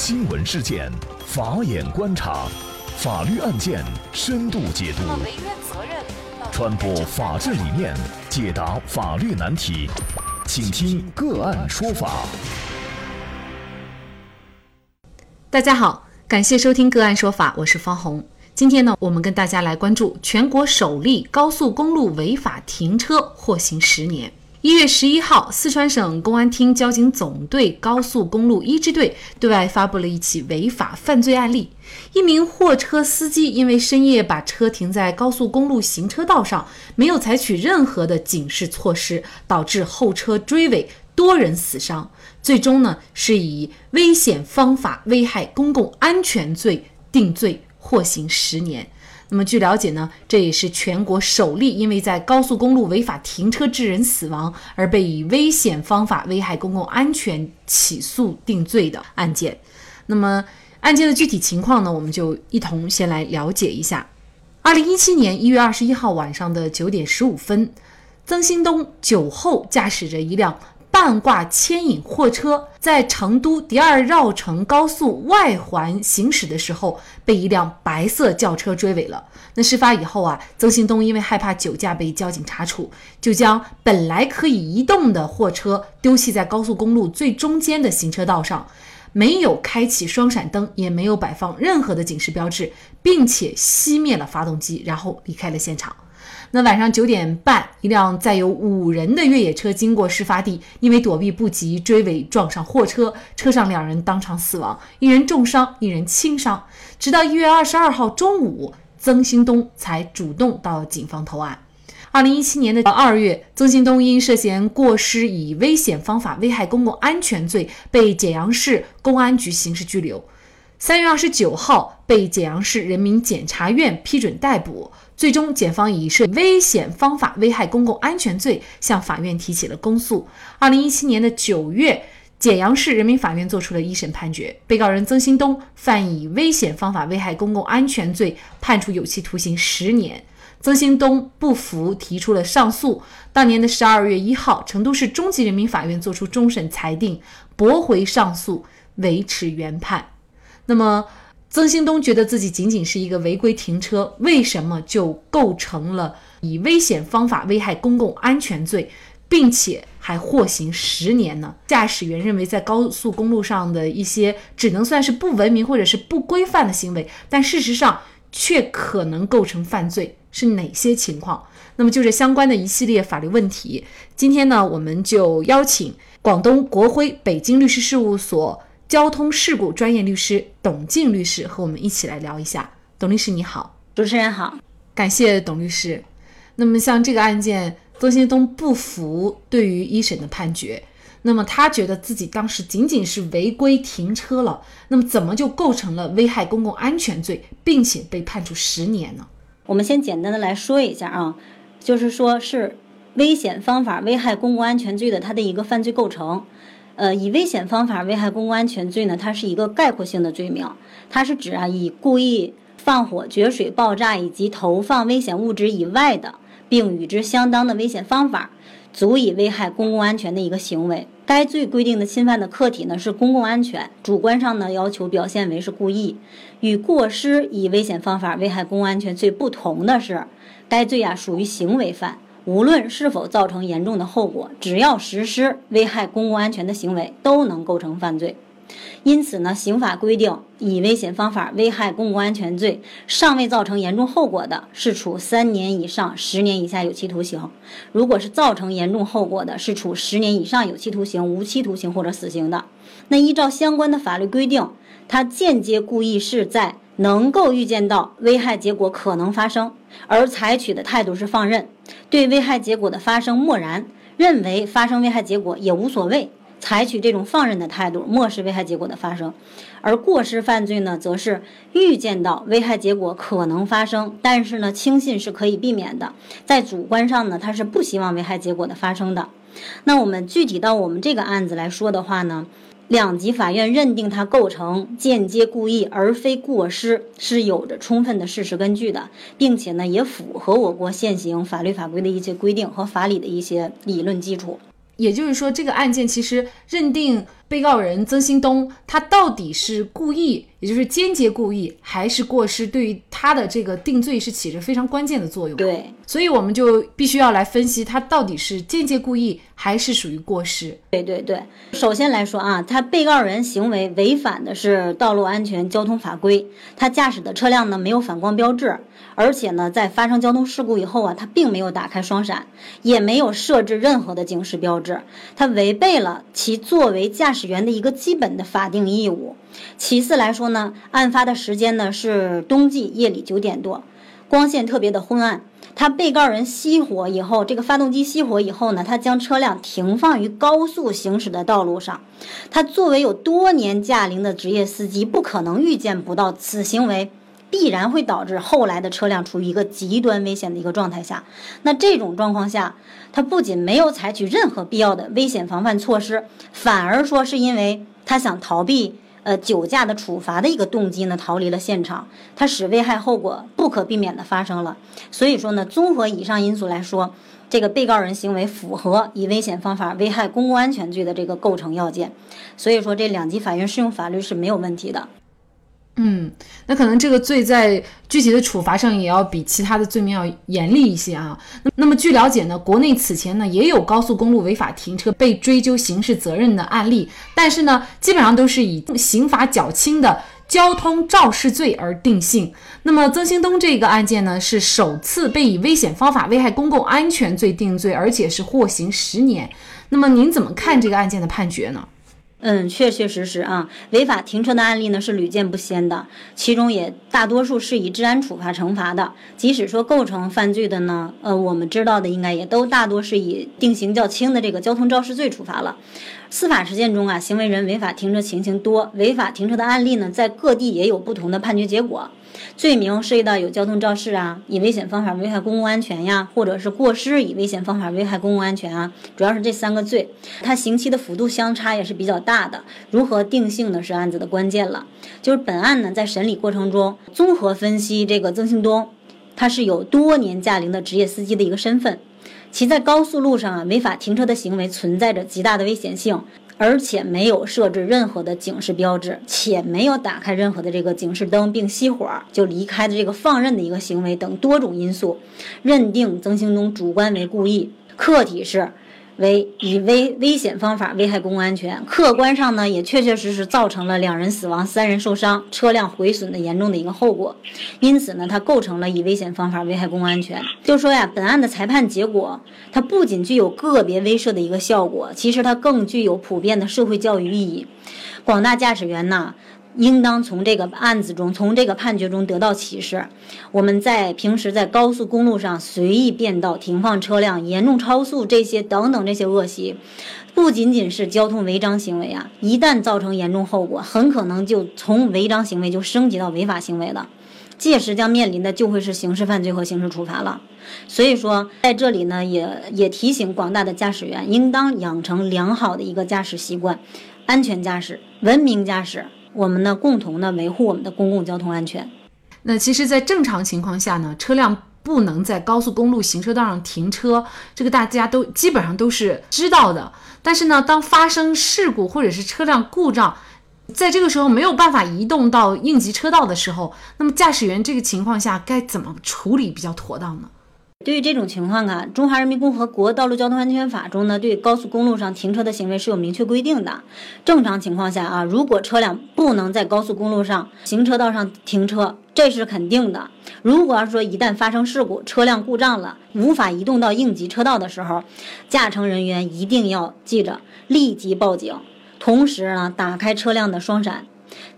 新闻事件，法眼观察，法律案件深度解读，传播法治理念，解答法律难题，请听个案说法。大家好，感谢收听个案说法，我是方红。今天呢，我们跟大家来关注全国首例高速公路违法停车获刑十年。一月十一号，四川省公安厅交警总队高速公路一支队对外发布了一起违法犯罪案例：一名货车司机因为深夜把车停在高速公路行车道上，没有采取任何的警示措施，导致后车追尾，多人死伤。最终呢，是以危险方法危害公共安全罪定罪，获刑十年。那么据了解呢，这也是全国首例因为在高速公路违法停车致人死亡而被以危险方法危害公共安全起诉定罪的案件。那么案件的具体情况呢，我们就一同先来了解一下。二零一七年一月二十一号晚上的九点十五分，曾兴东酒后驾驶着一辆。半挂牵引货车在成都第二绕城高速外环行驶的时候，被一辆白色轿车追尾了。那事发以后啊，曾兴东因为害怕酒驾被交警查处，就将本来可以移动的货车丢弃在高速公路最中间的行车道上，没有开启双闪灯，也没有摆放任何的警示标志，并且熄灭了发动机，然后离开了现场。那晚上九点半，一辆载有五人的越野车经过事发地，因为躲避不及，追尾撞上货车，车上两人当场死亡，一人重伤，一人轻伤。直到一月二十二号中午，曾兴东才主动到警方投案。二零一七年的二月，曾兴东因涉嫌过失以危险方法危害公共安全罪，被简阳市公安局刑事拘留。三月二十九号，被简阳市人民检察院批准逮捕。最终，检方以涉危险方法危害公共安全罪向法院提起了公诉。二零一七年的九月，简阳市人民法院作出了一审判决，被告人曾兴东犯以危险方法危害公共安全罪，判处有期徒刑十年。曾兴东不服，提出了上诉。当年的十二月一号，成都市中级人民法院作出终审裁定，驳回上诉，维持原判。那么，曾兴东觉得自己仅仅是一个违规停车，为什么就构成了以危险方法危害公共安全罪，并且还获刑十年呢？驾驶员认为，在高速公路上的一些只能算是不文明或者是不规范的行为，但事实上却可能构成犯罪，是哪些情况？那么就这相关的一系列法律问题，今天呢，我们就邀请广东国辉北京律师事务所。交通事故专业律师董静律师和我们一起来聊一下。董律师你好，主持人好，感谢董律师。那么像这个案件，曾兴东不服对于一审的判决，那么他觉得自己当时仅仅是违规停车了，那么怎么就构成了危害公共安全罪，并且被判处十年呢？我们先简单的来说一下啊，就是说是危险方法危害公共安全罪的它的一个犯罪构成。呃，以危险方法危害公共安全罪呢，它是一个概括性的罪名，它是指啊，以故意放火、决水、爆炸以及投放危险物质以外的，并与之相当的危险方法，足以危害公共安全的一个行为。该罪规定的侵犯的客体呢是公共安全，主观上呢要求表现为是故意。与过失以危险方法危害公共安全罪不同的是，该罪啊属于行为犯。无论是否造成严重的后果，只要实施危害公共安全的行为，都能构成犯罪。因此呢，刑法规定，以危险方法危害公共安全罪，尚未造成严重后果的，是处三年以上十年以下有期徒刑；如果是造成严重后果的，是处十年以上有期徒刑、无期徒刑或者死刑的。那依照相关的法律规定，他间接故意是在。能够预见到危害结果可能发生，而采取的态度是放任，对危害结果的发生漠然，认为发生危害结果也无所谓，采取这种放任的态度，漠视危害结果的发生。而过失犯罪呢，则是预见到危害结果可能发生，但是呢，轻信是可以避免的，在主观上呢，他是不希望危害结果的发生的。那我们具体到我们这个案子来说的话呢？两级法院认定他构成间接故意而非过失，是有着充分的事实根据的，并且呢也符合我国现行法律法规的一些规定和法理的一些理论基础。也就是说，这个案件其实认定被告人曾兴东他到底是故意，也就是间接故意，还是过失，对于他的这个定罪是起着非常关键的作用。对，所以我们就必须要来分析他到底是间接故意，还是属于过失。对对对，首先来说啊，他被告人行为违反的是道路安全交通法规，他驾驶的车辆呢没有反光标志。而且呢，在发生交通事故以后啊，他并没有打开双闪，也没有设置任何的警示标志，他违背了其作为驾驶驶员的一个基本的法定义务。其次来说呢，案发的时间呢是冬季夜里九点多，光线特别的昏暗。他被告人熄火以后，这个发动机熄火以后呢，他将车辆停放于高速行驶的道路上。他作为有多年驾龄的职业司机，不可能预见不到此行为。必然会导致后来的车辆处于一个极端危险的一个状态下。那这种状况下，他不仅没有采取任何必要的危险防范措施，反而说是因为他想逃避呃酒驾的处罚的一个动机呢，逃离了现场，他使危害后果不可避免的发生了。所以说呢，综合以上因素来说，这个被告人行为符合以危险方法危害公共安全罪的这个构成要件。所以说，这两级法院适用法律是没有问题的。嗯，那可能这个罪在具体的处罚上也要比其他的罪名要严厉一些啊。那那么据了解呢，国内此前呢也有高速公路违法停车被追究刑事责任的案例，但是呢基本上都是以刑罚较轻的交通肇事罪而定性。那么曾兴东这个案件呢是首次被以危险方法危害公共安全罪定罪，而且是获刑十年。那么您怎么看这个案件的判决呢？嗯，确确实实啊，违法停车的案例呢是屡见不鲜的，其中也大多数是以治安处罚惩罚的。即使说构成犯罪的呢，呃，我们知道的应该也都大多是以定刑较轻的这个交通肇事罪处罚了。司法实践中啊，行为人违法停车情形多，违法停车的案例呢在各地也有不同的判决结果。罪名涉及到有交通肇事啊，以危险方法危害公共安全呀，或者是过失以危险方法危害公共安全啊，主要是这三个罪，它刑期的幅度相差也是比较大的。如何定性呢？是案子的关键了。就是本案呢，在审理过程中，综合分析这个曾庆东，他是有多年驾龄的职业司机的一个身份，其在高速路上啊违法停车的行为存在着极大的危险性。而且没有设置任何的警示标志，且没有打开任何的这个警示灯并熄火就离开的这个放任的一个行为等多种因素，认定曾兴东主观为故意，客体是。为以危危险方法危害公共安全，客观上呢也确确实实造成了两人死亡、三人受伤、车辆毁损的严重的一个后果，因此呢，它构成了以危险方法危害公共安全。就说呀，本案的裁判结果，它不仅具有个别威慑的一个效果，其实它更具有普遍的社会教育意义。广大驾驶员呐。应当从这个案子中，从这个判决中得到启示。我们在平时在高速公路上随意变道、停放车辆、严重超速这些等等这些恶习，不仅仅是交通违章行为啊！一旦造成严重后果，很可能就从违章行为就升级到违法行为了，届时将面临的就会是刑事犯罪和刑事处罚了。所以说，在这里呢，也也提醒广大的驾驶员，应当养成良好的一个驾驶习惯，安全驾驶、文明驾驶。我们呢，共同的维护我们的公共交通安全。那其实，在正常情况下呢，车辆不能在高速公路行车道上停车，这个大家都基本上都是知道的。但是呢，当发生事故或者是车辆故障，在这个时候没有办法移动到应急车道的时候，那么驾驶员这个情况下该怎么处理比较妥当呢？对于这种情况啊，《中华人民共和国道路交通安全法》中呢，对高速公路上停车的行为是有明确规定的。正常情况下啊，如果车辆不能在高速公路上行车道上停车，这是肯定的。如果要是说一旦发生事故，车辆故障了，无法移动到应急车道的时候，驾乘人员一定要记着立即报警，同时呢，打开车辆的双闪，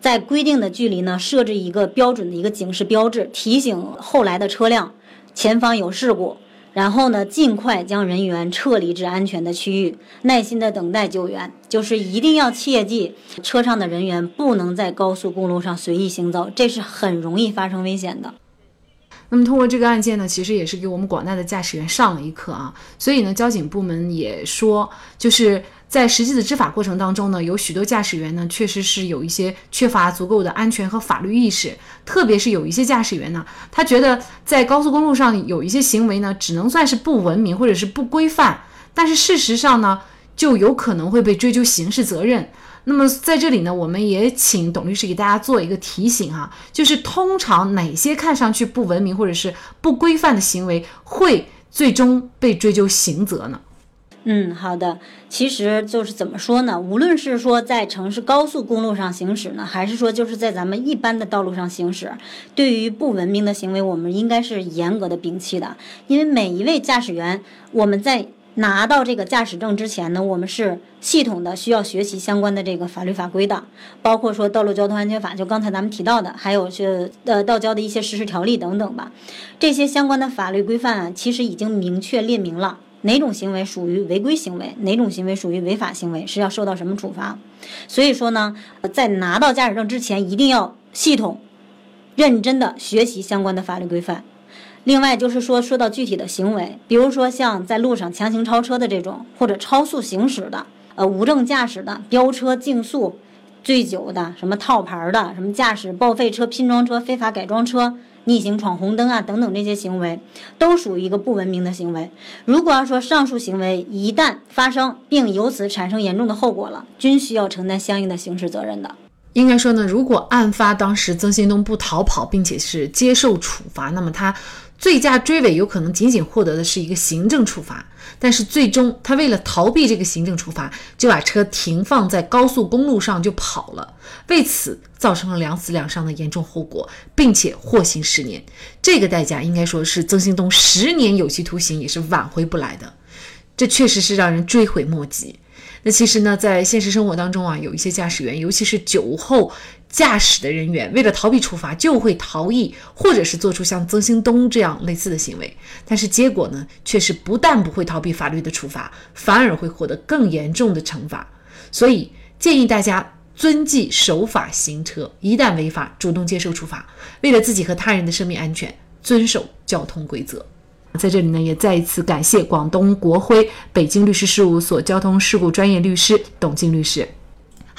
在规定的距离呢设置一个标准的一个警示标志，提醒后来的车辆。前方有事故，然后呢，尽快将人员撤离至安全的区域，耐心的等待救援。就是一定要切记，车上的人员不能在高速公路上随意行走，这是很容易发生危险的。那么通过这个案件呢，其实也是给我们广大的驾驶员上了一课啊。所以呢，交警部门也说，就是。在实际的执法过程当中呢，有许多驾驶员呢，确实是有一些缺乏足够的安全和法律意识，特别是有一些驾驶员呢，他觉得在高速公路上有一些行为呢，只能算是不文明或者是不规范，但是事实上呢，就有可能会被追究刑事责任。那么在这里呢，我们也请董律师给大家做一个提醒哈，就是通常哪些看上去不文明或者是不规范的行为会最终被追究刑责呢？嗯，好的，其实就是怎么说呢？无论是说在城市高速公路上行驶呢，还是说就是在咱们一般的道路上行驶，对于不文明的行为，我们应该是严格的摒弃的。因为每一位驾驶员，我们在拿到这个驾驶证之前呢，我们是系统的需要学习相关的这个法律法规的，包括说《道路交通安全法》，就刚才咱们提到的，还有是呃道交的一些实施条例等等吧。这些相关的法律规范啊，其实已经明确列明了。哪种行为属于违规行为？哪种行为属于违法行为？是要受到什么处罚？所以说呢，在拿到驾驶证之前，一定要系统、认真的学习相关的法律规范。另外就是说，说到具体的行为，比如说像在路上强行超车的这种，或者超速行驶的，呃，无证驾驶的，飙车、竞速、醉酒的，什么套牌的，什么驾驶报废车、拼装车、非法改装车。逆行闯红灯啊，等等这些行为，都属于一个不文明的行为。如果要说上述行为一旦发生，并由此产生严重的后果了，均需要承担相应的刑事责任的。应该说呢，如果案发当时曾新东不逃跑，并且是接受处罚，那么他。醉驾追尾有可能仅仅获得的是一个行政处罚，但是最终他为了逃避这个行政处罚，就把车停放在高速公路上就跑了，为此造成了两死两伤的严重后果，并且获刑十年。这个代价应该说是曾兴东十年有期徒刑也是挽回不来的，这确实是让人追悔莫及。那其实呢，在现实生活当中啊，有一些驾驶员，尤其是酒后驾驶的人员，为了逃避处罚，就会逃逸，或者是做出像曾兴东这样类似的行为。但是结果呢，却是不但不会逃避法律的处罚，反而会获得更严重的惩罚。所以建议大家遵纪守法行车，一旦违法，主动接受处罚，为了自己和他人的生命安全，遵守交通规则。在这里呢，也再一次感谢广东国辉北京律师事务所交通事故专业律师董静律师。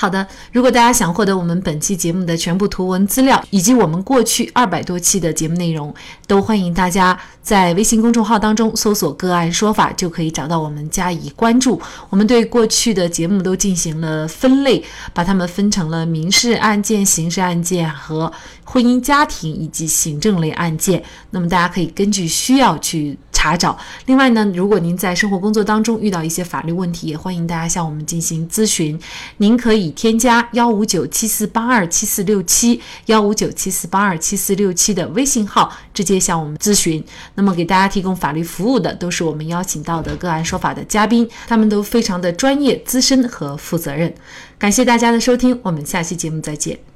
好的，如果大家想获得我们本期节目的全部图文资料，以及我们过去二百多期的节目内容，都欢迎大家在微信公众号当中搜索“个案说法”，就可以找到我们加以关注。我们对过去的节目都进行了分类，把它们分成了民事案件、刑事案件和婚姻家庭以及行政类案件。那么大家可以根据需要去。查找。另外呢，如果您在生活工作当中遇到一些法律问题，也欢迎大家向我们进行咨询。您可以添加幺五九七四八二七四六七幺五九七四八二七四六七的微信号，直接向我们咨询。那么给大家提供法律服务的都是我们邀请到的个案说法的嘉宾，他们都非常的专业、资深和负责任。感谢大家的收听，我们下期节目再见。